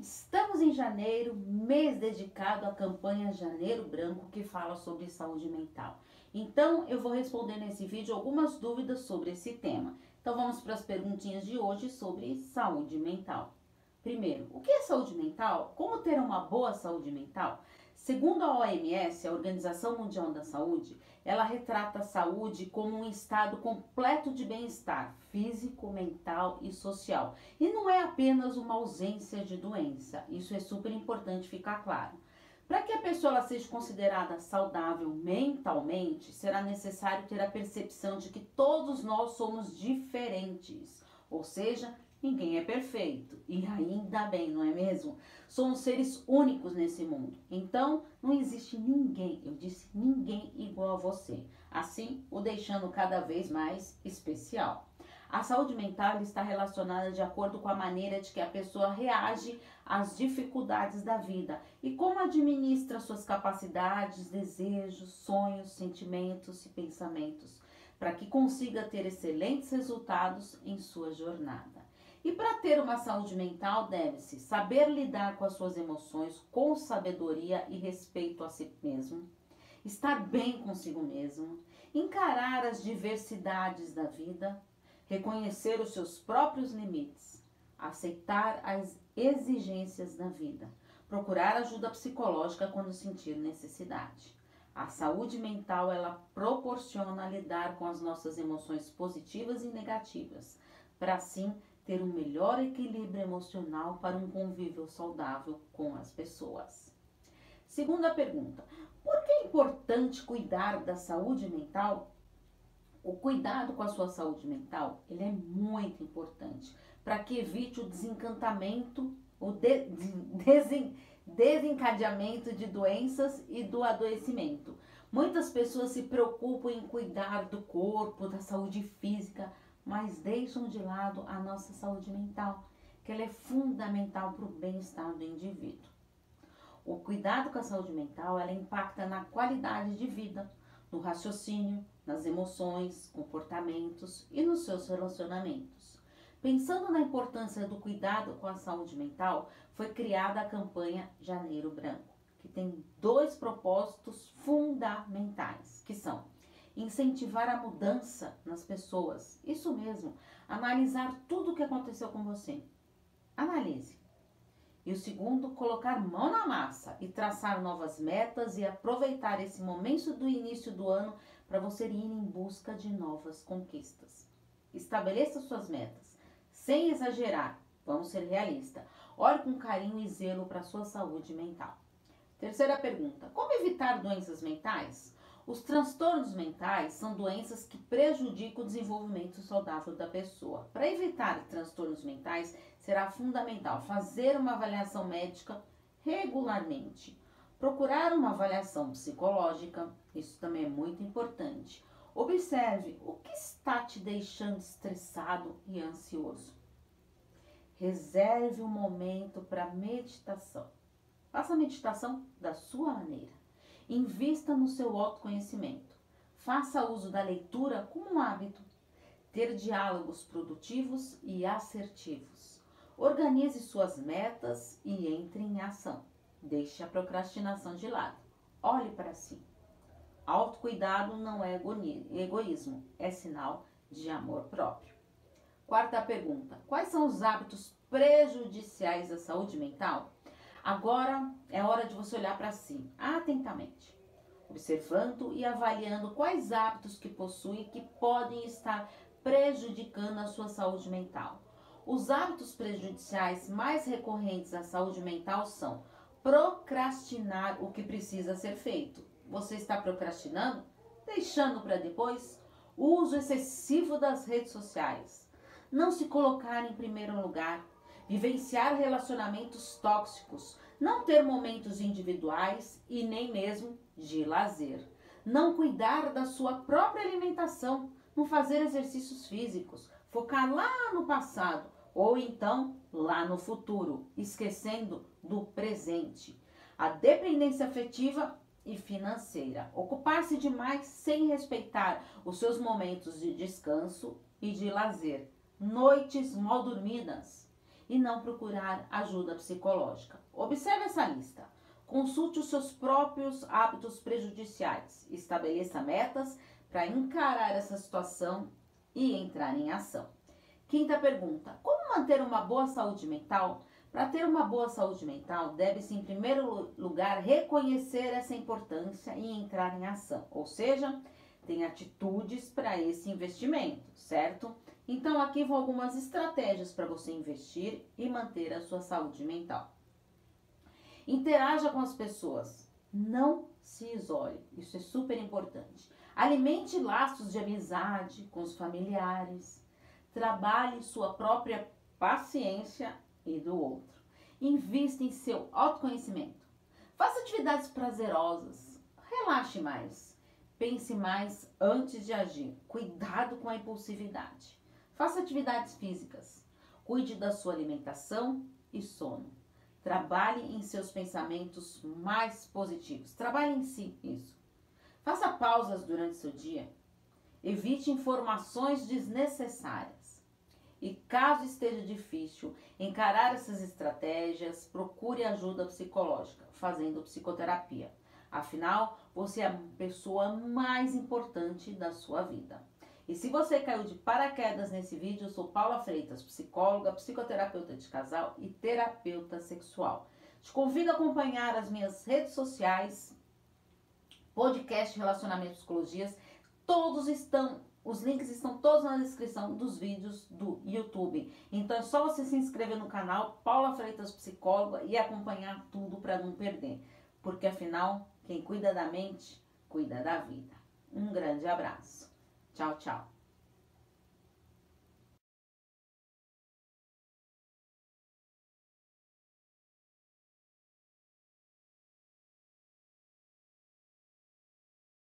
Estamos em janeiro, mês dedicado à campanha Janeiro Branco que fala sobre saúde mental. Então, eu vou responder nesse vídeo algumas dúvidas sobre esse tema. Então, vamos para as perguntinhas de hoje sobre saúde mental. Primeiro, o que é saúde mental? Como ter uma boa saúde mental? Segundo a OMS, a Organização Mundial da Saúde, ela retrata a saúde como um estado completo de bem-estar físico, mental e social. E não é apenas uma ausência de doença. Isso é super importante ficar claro. Para que a pessoa seja considerada saudável mentalmente, será necessário ter a percepção de que todos nós somos diferentes, ou seja, Ninguém é perfeito. E ainda bem, não é mesmo? Somos seres únicos nesse mundo. Então, não existe ninguém, eu disse ninguém igual a você. Assim, o deixando cada vez mais especial. A saúde mental está relacionada de acordo com a maneira de que a pessoa reage às dificuldades da vida e como administra suas capacidades, desejos, sonhos, sentimentos e pensamentos, para que consiga ter excelentes resultados em sua jornada. E para ter uma saúde mental, deve-se saber lidar com as suas emoções com sabedoria e respeito a si mesmo, estar bem consigo mesmo, encarar as diversidades da vida, reconhecer os seus próprios limites, aceitar as exigências da vida, procurar ajuda psicológica quando sentir necessidade. A saúde mental ela proporciona lidar com as nossas emoções positivas e negativas, para assim ter um melhor equilíbrio emocional para um convívio saudável com as pessoas. Segunda pergunta: por que é importante cuidar da saúde mental? O cuidado com a sua saúde mental ele é muito importante para que evite o desencantamento, o de, desen, desencadeamento de doenças e do adoecimento. Muitas pessoas se preocupam em cuidar do corpo, da saúde física, mas deixam de lado a nossa saúde mental, que ela é fundamental para o bem-estar do indivíduo. O cuidado com a saúde mental, ela impacta na qualidade de vida, no raciocínio, nas emoções, comportamentos e nos seus relacionamentos. Pensando na importância do cuidado com a saúde mental, foi criada a campanha Janeiro Branco, que tem dois propósitos fundamentais, que são incentivar a mudança nas pessoas. Isso mesmo, analisar tudo o que aconteceu com você. Analise. E o segundo, colocar mão na massa e traçar novas metas e aproveitar esse momento do início do ano para você ir em busca de novas conquistas. Estabeleça suas metas, sem exagerar. Vamos ser realistas. Olhe com carinho e zelo para a sua saúde mental. Terceira pergunta: como evitar doenças mentais? Os transtornos mentais são doenças que prejudicam o desenvolvimento saudável da pessoa. Para evitar transtornos mentais, será fundamental fazer uma avaliação médica regularmente. Procurar uma avaliação psicológica, isso também é muito importante. Observe o que está te deixando estressado e ansioso. Reserve um momento para meditação. Faça a meditação da sua maneira. Invista no seu autoconhecimento. Faça uso da leitura como um hábito. Ter diálogos produtivos e assertivos. Organize suas metas e entre em ação. Deixe a procrastinação de lado. Olhe para si. Autocuidado não é egoísmo, é sinal de amor próprio. Quarta pergunta: Quais são os hábitos prejudiciais à saúde mental? Agora é hora de você olhar para si atentamente, observando e avaliando quais hábitos que possui que podem estar prejudicando a sua saúde mental. Os hábitos prejudiciais mais recorrentes à saúde mental são procrastinar o que precisa ser feito. Você está procrastinando? Deixando para depois? Uso excessivo das redes sociais. Não se colocar em primeiro lugar vivenciar relacionamentos tóxicos, não ter momentos individuais e nem mesmo de lazer, não cuidar da sua própria alimentação, não fazer exercícios físicos, focar lá no passado ou então lá no futuro, esquecendo do presente. A dependência afetiva e financeira. Ocupar-se demais sem respeitar os seus momentos de descanso e de lazer. Noites mal dormidas e não procurar ajuda psicológica. Observe essa lista. Consulte os seus próprios hábitos prejudiciais. Estabeleça metas para encarar essa situação e entrar em ação. Quinta pergunta: Como manter uma boa saúde mental? Para ter uma boa saúde mental, deve-se, em primeiro lugar, reconhecer essa importância e entrar em ação. Ou seja, tem atitudes para esse investimento, certo? Então, aqui vão algumas estratégias para você investir e manter a sua saúde mental. Interaja com as pessoas. Não se isole. Isso é super importante. Alimente laços de amizade com os familiares. Trabalhe sua própria paciência e do outro. Invista em seu autoconhecimento. Faça atividades prazerosas. Relaxe mais. Pense mais antes de agir. Cuidado com a impulsividade. Faça atividades físicas. Cuide da sua alimentação e sono. Trabalhe em seus pensamentos mais positivos. Trabalhe em si, isso. Faça pausas durante seu dia. Evite informações desnecessárias. E caso esteja difícil encarar essas estratégias, procure ajuda psicológica, fazendo psicoterapia. Afinal, você é a pessoa mais importante da sua vida. E se você caiu de paraquedas nesse vídeo, eu sou Paula Freitas, psicóloga, psicoterapeuta de casal e terapeuta sexual. Te convido a acompanhar as minhas redes sociais, podcast Relacionamento Psicologias. Todos estão os links estão todos na descrição dos vídeos do YouTube. Então é só você se inscrever no canal Paula Freitas Psicóloga e acompanhar tudo para não perder. Porque afinal, quem cuida da mente, cuida da vida. Um grande abraço. Tchau, tchau.